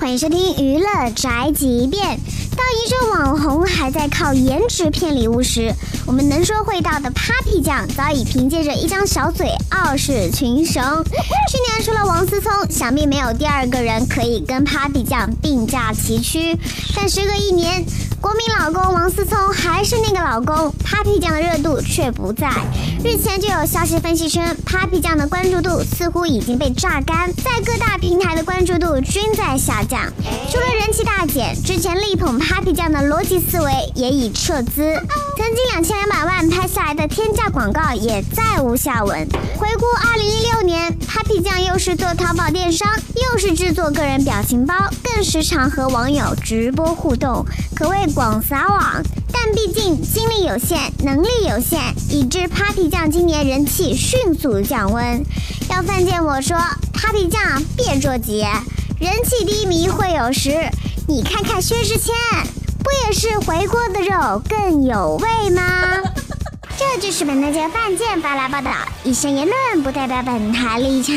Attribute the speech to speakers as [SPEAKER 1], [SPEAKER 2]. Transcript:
[SPEAKER 1] 欢迎收听娱乐宅急便。当一众网红还在靠颜值骗礼物时，我们能说会道的 Papi 酱早已凭借着一张小嘴傲视群雄。去年除了王思聪，想必没有第二个人可以跟 Papi 酱并驾齐驱。但时隔一年，国民老公王思聪还是那个老公，Papi 酱的热度却不在。日前就有消息分析称，Papi 酱的关注度似乎已经被榨干，在各大平台的关注度均在下降。除了人气大减，之前力捧 Papi 酱的逻辑思维也已撤资，曾经两千两百万拍下来的天价广告也再无下文。回顾二零一六年，Papi 酱又是做淘宝电商，又是制作个人表情包，更时常和网友直播互动，可谓广撒网。但毕竟精力有限，能力有限，以致 Papi 酱今年人气迅速降温。要犯贱我说，Papi 酱别着急，人气低迷会有时。你看看薛之谦，不也是回锅的肉更有味吗？这就是本台节犯贱发来报道，以上言论不代表本台立场。